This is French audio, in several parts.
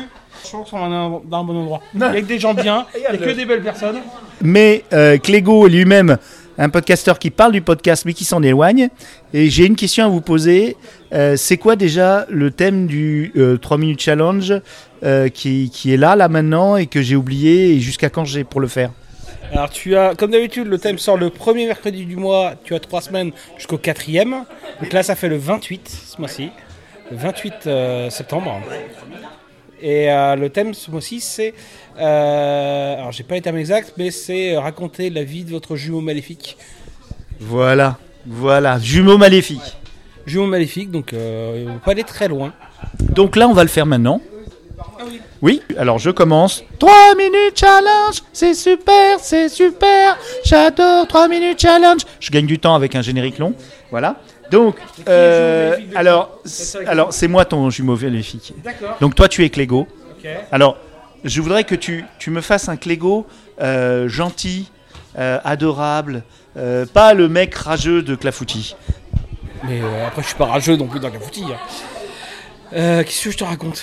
plus. Je pense qu'on est dans un bon endroit. Il y a que des gens bien, il y a que des belles personnes. Mais euh, Clégo est lui-même un podcasteur qui parle du podcast mais qui s'en éloigne. Et j'ai une question à vous poser. Euh, c'est quoi déjà le thème du euh, 3 minutes challenge euh, qui, qui est là, là maintenant et que j'ai oublié et jusqu'à quand j'ai pour le faire? Alors tu as, comme d'habitude, le thème sort le premier mercredi du mois, tu as trois semaines jusqu'au quatrième. Donc là ça fait le 28 ce mois-ci, le 28 euh, septembre. Et euh, le thème ce mois-ci c'est, euh, alors j'ai pas les termes exacts, mais c'est euh, raconter la vie de votre jumeau maléfique. Voilà, voilà, jumeau maléfique. Jumeau maléfique, donc euh, on peut pas aller très loin. Donc là, on va le faire maintenant. Oui, alors je commence. 3 minutes challenge, c'est super, c'est super. J'adore 3 minutes challenge. Je gagne du temps avec un générique long. Voilà. Donc, euh, alors, c'est- alors c'est moi ton jumeau maléfique. D'accord. Donc toi, tu es Clégo. Alors, je voudrais que tu, tu me fasses un Clégo euh, gentil, euh, adorable, euh, pas le mec rageux de Clafoutis. Mais euh, après je suis pas rageux non plus dans la foutille. hein. Euh, Qu'est-ce que je te raconte?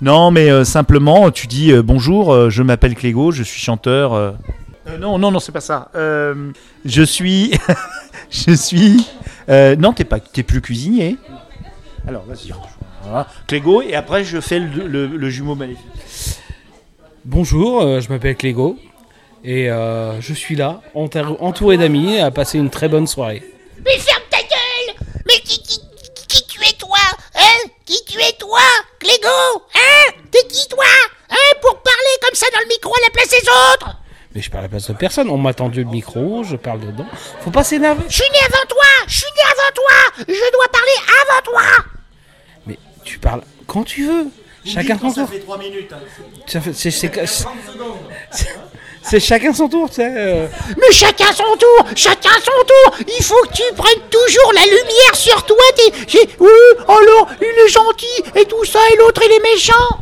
Non, mais euh, simplement, tu dis euh, bonjour, euh, je m'appelle Clégo, je suis chanteur. euh. Euh, non, non, non, c'est pas ça. Euh, je suis, je suis. Euh, non, t'es pas, t'es plus cuisinier. Alors, vas-y. Voilà. Clégo, et après je fais le, le- le jumeau maléfique. Bonjour, euh, je m'appelle Clégo et euh, je suis là, entour- entouré d'amis, à passer une très bonne soirée. Mais ferme ta gueule Mais qui, qui, qui tu es toi? Hein? Qui tu es toi? Clégo Hein? T'es qui toi? Hein? Pour parler comme ça dans le micro à la place des autres Mais je parle à la place de personne, on m'a tendu le micro, je parle dedans. Faut pas s'énerver. Je suis né avant toi Je suis né avant toi Je dois parler avant toi Mais tu parles quand tu veux. Chacun son tour. fait 3 minutes. hein. Ça fait- C'est c'est- c'est- chacun son tour, tu sais. euh. Mais chacun son tour Chacun son tour Il faut que tu prennes toujours la lumière sur toi T'es... Oui, alors, il est gentil et tout ça, et l'autre, il est méchant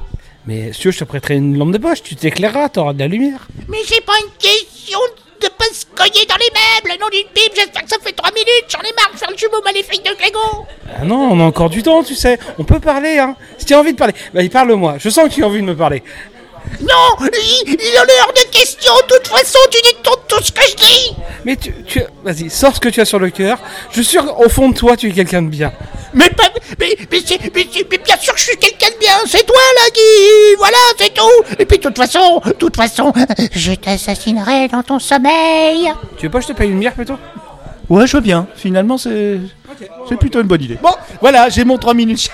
Mais si tu veux, je te prêterai une lampe de poche, tu t'éclaireras, t'auras de la lumière. Mais c'est pas une question de pas se cogner dans les meubles, non d'une pipe, j'espère que ça fait 3 minutes, j'en ai marre de faire le jumeau maléfique de Clégo Ah non, on a encore du temps, tu sais. On peut parler, hein. Si tu as envie de parler, bah parle-moi. Je sens que tu as envie de me parler. Non, il, il en est hors de question, de toute façon, tu détournes tout ce que je dis Mais tu, tu vas-y, sors ce que tu as sur le cœur. Je suis sûr qu'au fond de toi, tu es quelqu'un de bien. Mais, pas, mais, mais, c'est- mais, mais bien sûr que je suis quelqu'un de bien, c'est toi là qui... Voilà, c'est tout Et puis de toute façon, de toute façon, je t'assassinerai dans ton sommeil Tu veux pas que je te paye une bière plutôt? Ouais, je veux bien. Finalement, c'est c'est plutôt une bonne idée. Bon, voilà, j'ai mon 3 minutes.